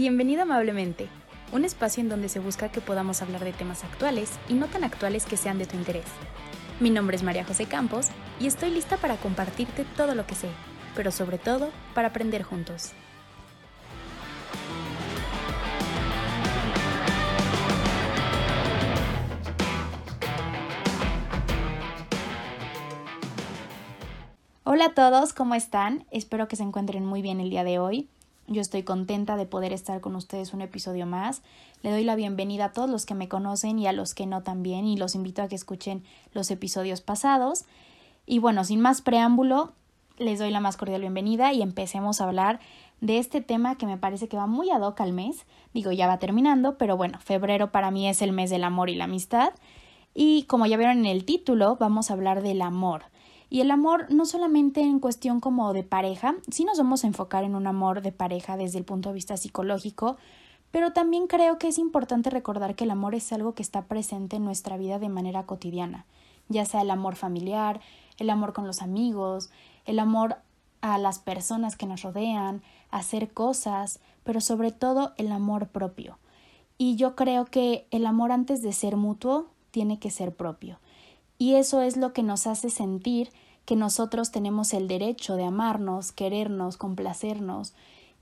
Bienvenido amablemente, un espacio en donde se busca que podamos hablar de temas actuales y no tan actuales que sean de tu interés. Mi nombre es María José Campos y estoy lista para compartirte todo lo que sé, pero sobre todo para aprender juntos. Hola a todos, ¿cómo están? Espero que se encuentren muy bien el día de hoy. Yo estoy contenta de poder estar con ustedes un episodio más. Le doy la bienvenida a todos los que me conocen y a los que no también y los invito a que escuchen los episodios pasados. Y bueno, sin más preámbulo, les doy la más cordial bienvenida y empecemos a hablar de este tema que me parece que va muy ad hoc al mes. Digo, ya va terminando, pero bueno, febrero para mí es el mes del amor y la amistad. Y como ya vieron en el título, vamos a hablar del amor. Y el amor no solamente en cuestión como de pareja, sí nos vamos a enfocar en un amor de pareja desde el punto de vista psicológico, pero también creo que es importante recordar que el amor es algo que está presente en nuestra vida de manera cotidiana, ya sea el amor familiar, el amor con los amigos, el amor a las personas que nos rodean, hacer cosas, pero sobre todo el amor propio. Y yo creo que el amor antes de ser mutuo tiene que ser propio. Y eso es lo que nos hace sentir que nosotros tenemos el derecho de amarnos, querernos, complacernos,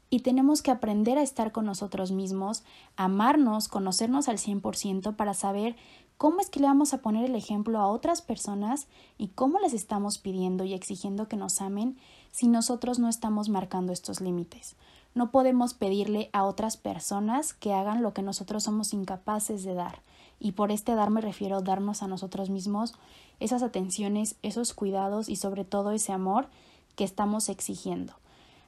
y tenemos que aprender a estar con nosotros mismos, amarnos, conocernos al 100% para saber cómo es que le vamos a poner el ejemplo a otras personas y cómo les estamos pidiendo y exigiendo que nos amen si nosotros no estamos marcando estos límites. No podemos pedirle a otras personas que hagan lo que nosotros somos incapaces de dar. Y por este dar me refiero darnos a nosotros mismos esas atenciones, esos cuidados y sobre todo ese amor que estamos exigiendo.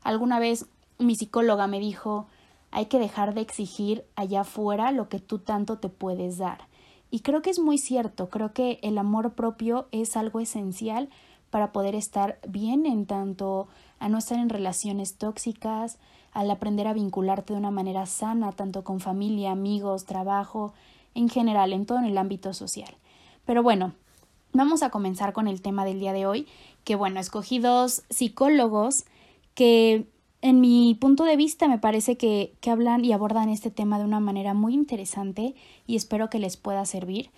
Alguna vez mi psicóloga me dijo hay que dejar de exigir allá afuera lo que tú tanto te puedes dar. Y creo que es muy cierto, creo que el amor propio es algo esencial para poder estar bien en tanto a no estar en relaciones tóxicas, al aprender a vincularte de una manera sana, tanto con familia, amigos, trabajo, en general, en todo en el ámbito social. Pero bueno, vamos a comenzar con el tema del día de hoy, que bueno, escogí dos psicólogos que en mi punto de vista me parece que, que hablan y abordan este tema de una manera muy interesante y espero que les pueda servir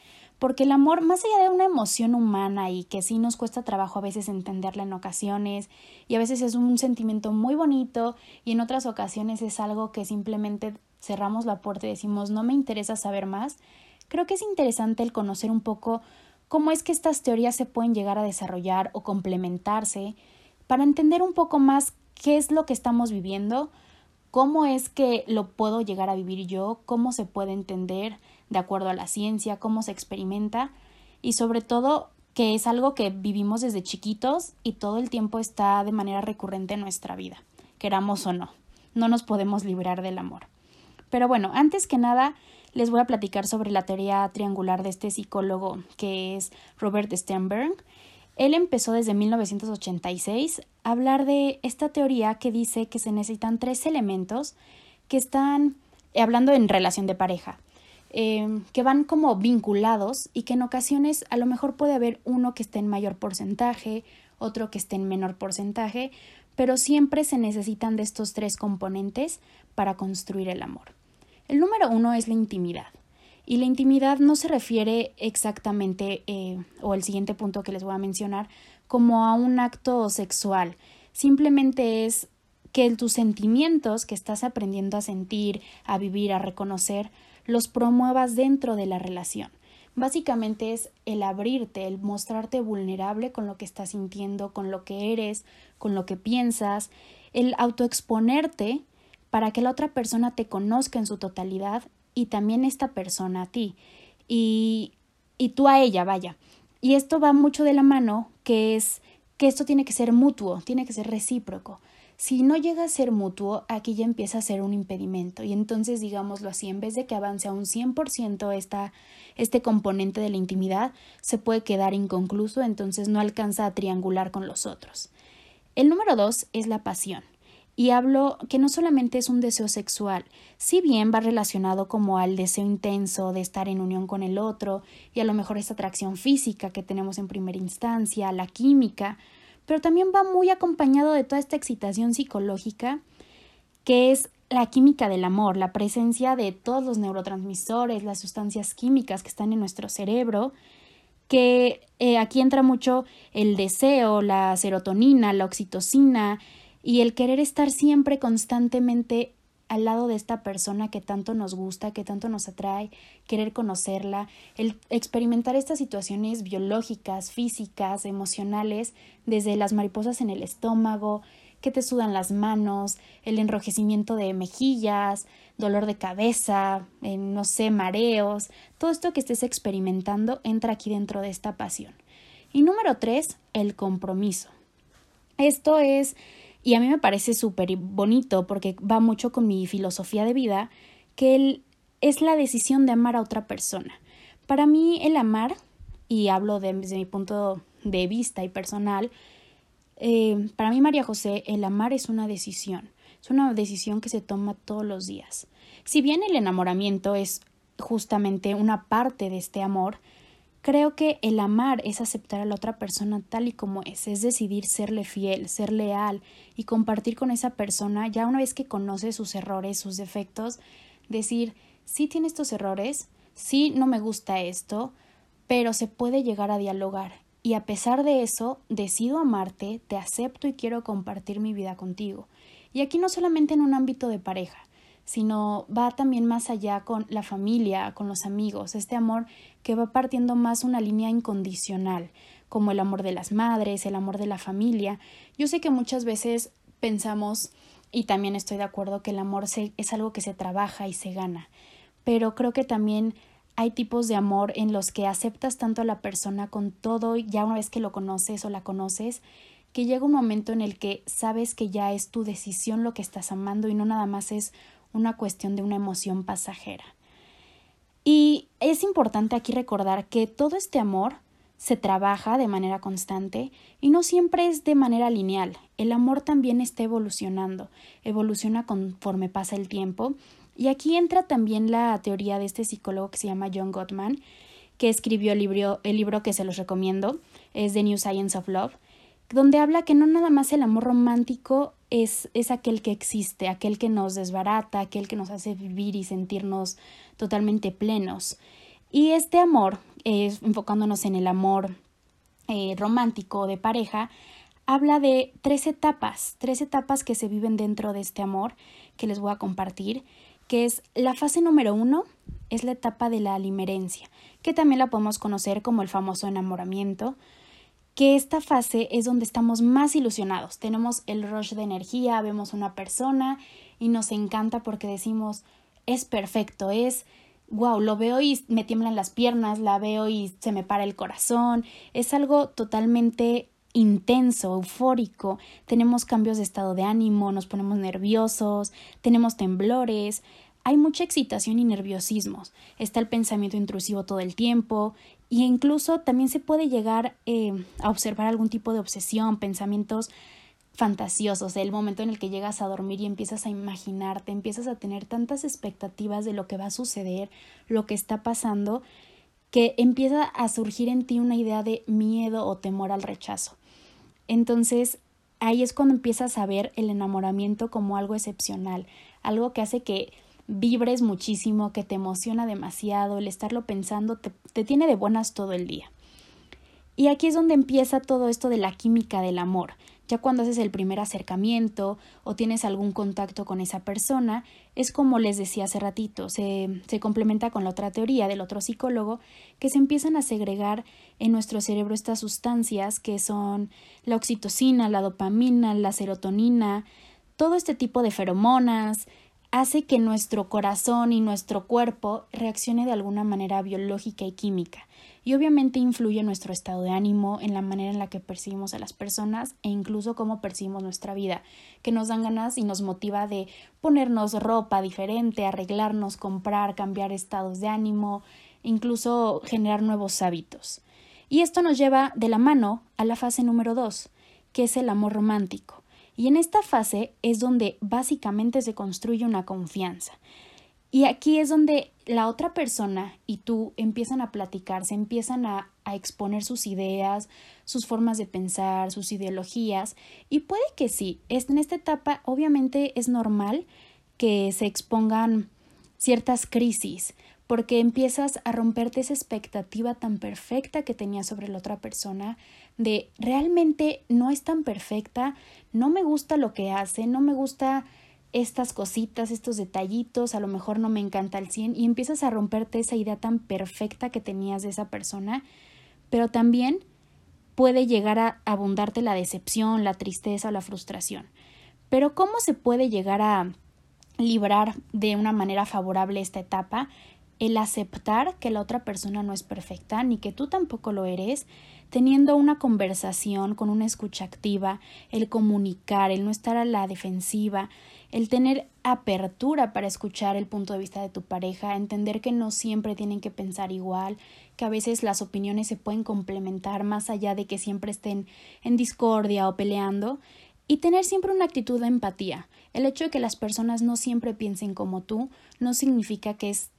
porque el amor, más allá de una emoción humana y que sí nos cuesta trabajo a veces entenderla en ocasiones, y a veces es un sentimiento muy bonito, y en otras ocasiones es algo que simplemente cerramos la puerta y decimos no me interesa saber más, creo que es interesante el conocer un poco cómo es que estas teorías se pueden llegar a desarrollar o complementarse para entender un poco más qué es lo que estamos viviendo, cómo es que lo puedo llegar a vivir yo, cómo se puede entender de acuerdo a la ciencia, cómo se experimenta y sobre todo que es algo que vivimos desde chiquitos y todo el tiempo está de manera recurrente en nuestra vida, queramos o no. No nos podemos librar del amor. Pero bueno, antes que nada, les voy a platicar sobre la teoría triangular de este psicólogo que es Robert Sternberg. Él empezó desde 1986 a hablar de esta teoría que dice que se necesitan tres elementos que están hablando en relación de pareja, eh, que van como vinculados y que en ocasiones a lo mejor puede haber uno que esté en mayor porcentaje, otro que esté en menor porcentaje, pero siempre se necesitan de estos tres componentes para construir el amor. El número uno es la intimidad. Y la intimidad no se refiere exactamente, eh, o el siguiente punto que les voy a mencionar, como a un acto sexual. Simplemente es que tus sentimientos que estás aprendiendo a sentir, a vivir, a reconocer, los promuevas dentro de la relación. Básicamente es el abrirte, el mostrarte vulnerable con lo que estás sintiendo, con lo que eres, con lo que piensas, el autoexponerte para que la otra persona te conozca en su totalidad y también esta persona a ti y, y tú a ella, vaya. Y esto va mucho de la mano, que es que esto tiene que ser mutuo, tiene que ser recíproco. Si no llega a ser mutuo, aquí ya empieza a ser un impedimento. Y entonces, digámoslo así, en vez de que avance a un 100% esta, este componente de la intimidad, se puede quedar inconcluso, entonces no alcanza a triangular con los otros. El número dos es la pasión. Y hablo que no solamente es un deseo sexual, si bien va relacionado como al deseo intenso de estar en unión con el otro y a lo mejor esa atracción física que tenemos en primera instancia, la química, pero también va muy acompañado de toda esta excitación psicológica que es la química del amor, la presencia de todos los neurotransmisores, las sustancias químicas que están en nuestro cerebro, que eh, aquí entra mucho el deseo, la serotonina, la oxitocina y el querer estar siempre constantemente al lado de esta persona que tanto nos gusta, que tanto nos atrae, querer conocerla, el experimentar estas situaciones biológicas, físicas, emocionales, desde las mariposas en el estómago, que te sudan las manos, el enrojecimiento de mejillas, dolor de cabeza, eh, no sé, mareos, todo esto que estés experimentando entra aquí dentro de esta pasión. Y número tres, el compromiso. Esto es, y a mí me parece súper bonito porque va mucho con mi filosofía de vida, que es la decisión de amar a otra persona. Para mí el amar, y hablo desde mi punto de vista y personal, eh, para mí, María José, el amar es una decisión, es una decisión que se toma todos los días. Si bien el enamoramiento es justamente una parte de este amor, creo que el amar es aceptar a la otra persona tal y como es, es decidir serle fiel, ser leal y compartir con esa persona, ya una vez que conoce sus errores, sus defectos, decir, sí tiene estos errores, sí no me gusta esto, pero se puede llegar a dialogar y a pesar de eso, decido amarte, te acepto y quiero compartir mi vida contigo. Y aquí no solamente en un ámbito de pareja, sino va también más allá con la familia, con los amigos, este amor que va partiendo más una línea incondicional, como el amor de las madres, el amor de la familia. Yo sé que muchas veces pensamos, y también estoy de acuerdo, que el amor es algo que se trabaja y se gana, pero creo que también hay tipos de amor en los que aceptas tanto a la persona con todo, ya una vez que lo conoces o la conoces, que llega un momento en el que sabes que ya es tu decisión lo que estás amando y no nada más es una cuestión de una emoción pasajera. Y es importante aquí recordar que todo este amor se trabaja de manera constante y no siempre es de manera lineal. El amor también está evolucionando, evoluciona conforme pasa el tiempo y aquí entra también la teoría de este psicólogo que se llama John Gottman, que escribió el libro, que se los recomiendo, es The New Science of Love, donde habla que no nada más el amor romántico es, es aquel que existe, aquel que nos desbarata, aquel que nos hace vivir y sentirnos totalmente plenos. Y este amor, enfocándonos en el amor eh, romántico de pareja, habla de tres etapas, tres etapas que se viven dentro de este amor que les voy a compartir que es la fase número uno, es la etapa de la alimerencia, que también la podemos conocer como el famoso enamoramiento, que esta fase es donde estamos más ilusionados, tenemos el rush de energía, vemos una persona y nos encanta porque decimos es perfecto, es wow, lo veo y me tiemblan las piernas, la veo y se me para el corazón, es algo totalmente intenso, eufórico, tenemos cambios de estado de ánimo, nos ponemos nerviosos, tenemos temblores, hay mucha excitación y nerviosismos, está el pensamiento intrusivo todo el tiempo e incluso también se puede llegar eh, a observar algún tipo de obsesión, pensamientos fantasiosos, el momento en el que llegas a dormir y empiezas a imaginarte, empiezas a tener tantas expectativas de lo que va a suceder, lo que está pasando, que empieza a surgir en ti una idea de miedo o temor al rechazo. Entonces, ahí es cuando empiezas a ver el enamoramiento como algo excepcional, algo que hace que vibres muchísimo, que te emociona demasiado, el estarlo pensando te, te tiene de buenas todo el día. Y aquí es donde empieza todo esto de la química del amor. Ya cuando haces el primer acercamiento o tienes algún contacto con esa persona, es como les decía hace ratito, se, se complementa con la otra teoría del otro psicólogo, que se empiezan a segregar en nuestro cerebro estas sustancias que son la oxitocina, la dopamina, la serotonina, todo este tipo de feromonas, hace que nuestro corazón y nuestro cuerpo reaccione de alguna manera biológica y química. Y obviamente influye en nuestro estado de ánimo, en la manera en la que percibimos a las personas e incluso cómo percibimos nuestra vida, que nos dan ganas y nos motiva de ponernos ropa diferente, arreglarnos, comprar, cambiar estados de ánimo, incluso generar nuevos hábitos. Y esto nos lleva de la mano a la fase número dos, que es el amor romántico. Y en esta fase es donde básicamente se construye una confianza. Y aquí es donde la otra persona y tú empiezan a platicar, se empiezan a, a, exponer sus ideas, sus formas de pensar, sus ideologías. Y puede que sí, en esta etapa obviamente es normal que se expongan ciertas crisis, porque empiezas a romperte esa expectativa tan perfecta que tenías sobre la otra persona, de realmente no es tan perfecta, no me gusta lo que hace, no me gusta estas cositas, estos detallitos, a lo mejor no me encanta el 100 y empiezas a romperte esa idea tan perfecta que tenías de esa persona, pero también puede llegar a abundarte la decepción, la tristeza o la frustración. Pero ¿cómo se puede llegar a librar de una manera favorable esta etapa? El aceptar que la otra persona no es perfecta, ni que tú tampoco lo eres, teniendo una conversación con una escucha activa, el comunicar, el no estar a la defensiva, el tener apertura para escuchar el punto de vista de tu pareja, entender que no siempre tienen que pensar igual, que a veces las opiniones se pueden complementar más allá de que siempre estén en discordia o peleando, y tener siempre una actitud de empatía. El hecho de que las personas no siempre piensen como tú no significa que es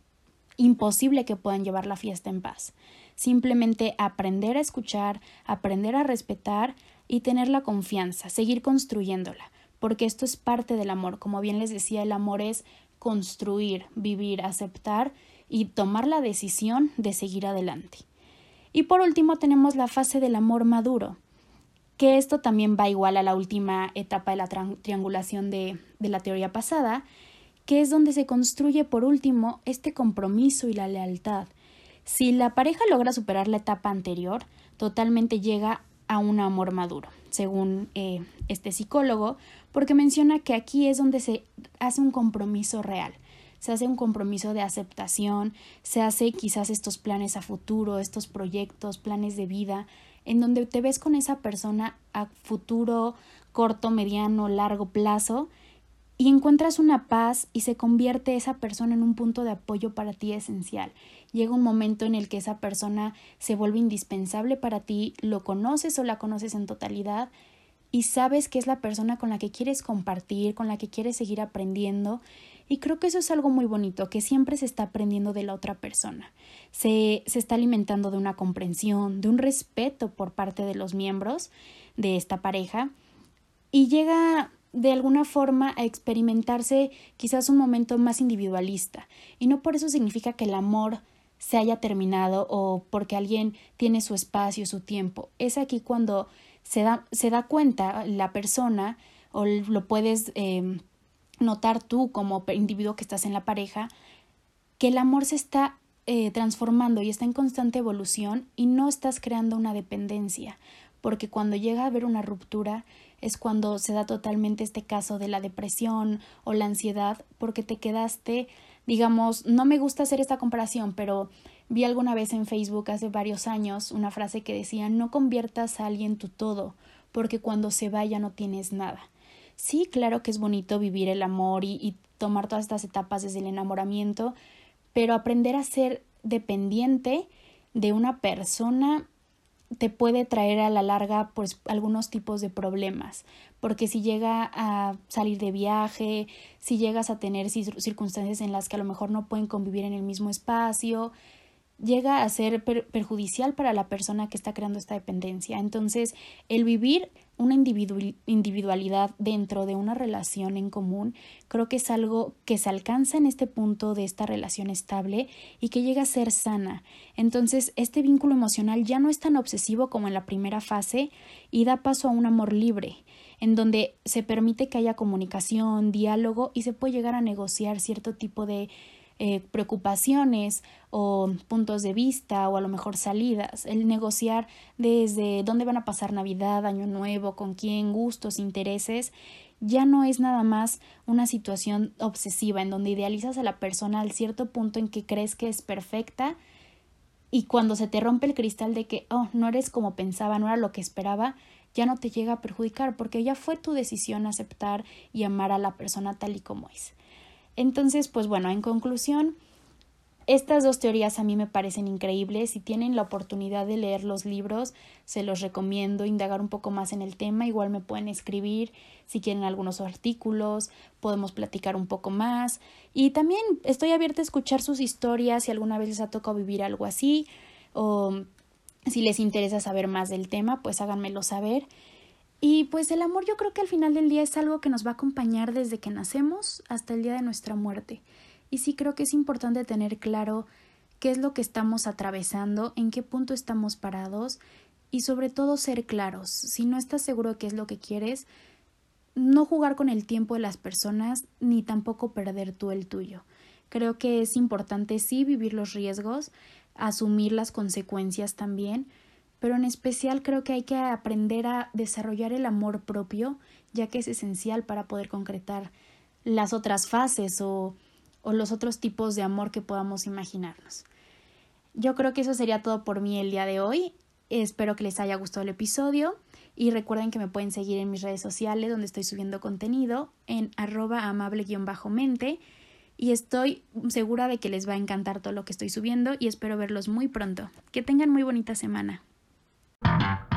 imposible que puedan llevar la fiesta en paz. Simplemente aprender a escuchar, aprender a respetar y tener la confianza, seguir construyéndola porque esto es parte del amor. Como bien les decía, el amor es construir, vivir, aceptar y tomar la decisión de seguir adelante. Y por último tenemos la fase del amor maduro, que esto también va igual a la última etapa de la triangulación de, de la teoría pasada, que es donde se construye por último este compromiso y la lealtad. Si la pareja logra superar la etapa anterior, totalmente llega a un amor maduro, según eh, este psicólogo, porque menciona que aquí es donde se hace un compromiso real, se hace un compromiso de aceptación, se hace quizás estos planes a futuro, estos proyectos, planes de vida, en donde te ves con esa persona a futuro, corto, mediano, largo plazo, y encuentras una paz y se convierte esa persona en un punto de apoyo para ti esencial. Llega un momento en el que esa persona se vuelve indispensable para ti, lo conoces o la conoces en totalidad y sabes que es la persona con la que quieres compartir, con la que quieres seguir aprendiendo. Y creo que eso es algo muy bonito, que siempre se está aprendiendo de la otra persona. Se, se está alimentando de una comprensión, de un respeto por parte de los miembros de esta pareja. Y llega de alguna forma a experimentarse quizás un momento más individualista. Y no por eso significa que el amor se haya terminado o porque alguien tiene su espacio, su tiempo. Es aquí cuando se da, se da cuenta la persona o lo puedes em, notar tú como individuo que estás en la pareja, que el amor se está eh, transformando y está en constante evolución y no estás creando una dependencia, porque cuando llega a haber una ruptura es cuando se da totalmente este caso de la depresión o la ansiedad, porque te quedaste, digamos, no me gusta hacer esta comparación, pero vi alguna vez en Facebook hace varios años una frase que decía no conviertas a alguien tu todo, porque cuando se vaya no tienes nada. Sí, claro que es bonito vivir el amor y, tomar todas estas etapas desde el enamoramiento, pero aprender a ser dependiente de una persona te puede traer a la larga pues algunos tipos de problemas, porque si llega a salir de viaje, si llegas a tener circunstancias en las que a lo mejor no pueden convivir en el mismo espacio, llega a ser perjudicial para la persona que está creando esta dependencia. Entonces, el vivir una individualidad dentro de una relación en común, creo que es algo que se alcanza en este punto de esta relación estable y que llega a ser sana. Entonces, este vínculo emocional ya no es tan obsesivo como en la primera fase y da paso a un amor libre, en donde se permite que haya comunicación, diálogo y se puede llegar a negociar cierto tipo de eh, preocupaciones o puntos de vista o a lo mejor salidas, el negociar desde dónde van a pasar Navidad, Año Nuevo, con quién, gustos, intereses, ya no es nada más una situación obsesiva en donde idealizas a la persona al cierto punto en que crees que es perfecta y cuando se te rompe el cristal de que, oh, no eres como pensaba, no era lo que esperaba, ya no te llega a perjudicar porque ya fue tu decisión aceptar y amar a la persona tal y como es. Entonces, pues bueno, en conclusión, estas dos teorías a mí me parecen increíbles. Si tienen la oportunidad de leer los libros, se los recomiendo indagar un poco más en el tema. Igual me pueden escribir si quieren algunos artículos, podemos platicar un poco más. Y también estoy abierta a escuchar sus historias si alguna vez les ha tocado vivir algo así o si les interesa saber más del tema, pues háganmelo saber. Y pues el amor yo creo que al final del día es algo que nos va a acompañar desde que nacemos hasta el día de nuestra muerte. Y sí creo que es importante tener claro qué es lo que estamos atravesando, en qué punto estamos parados y sobre todo ser claros. Si no estás seguro de qué es lo que quieres, no jugar con el tiempo de las personas ni tampoco perder tú el tuyo. Creo que es importante sí vivir los riesgos, asumir las consecuencias también, pero en especial creo que hay que aprender a desarrollar el amor propio, ya que es esencial para poder concretar las otras fases o, o los otros tipos de amor que podamos imaginarnos. Yo creo que eso sería todo por mí el día de hoy. Espero que les haya gustado el episodio y recuerden que me pueden seguir en mis redes sociales donde estoy subiendo contenido en arroba amable-mente y estoy segura de que les va a encantar todo lo que estoy subiendo y espero verlos muy pronto. Que tengan muy bonita semana. Thank you.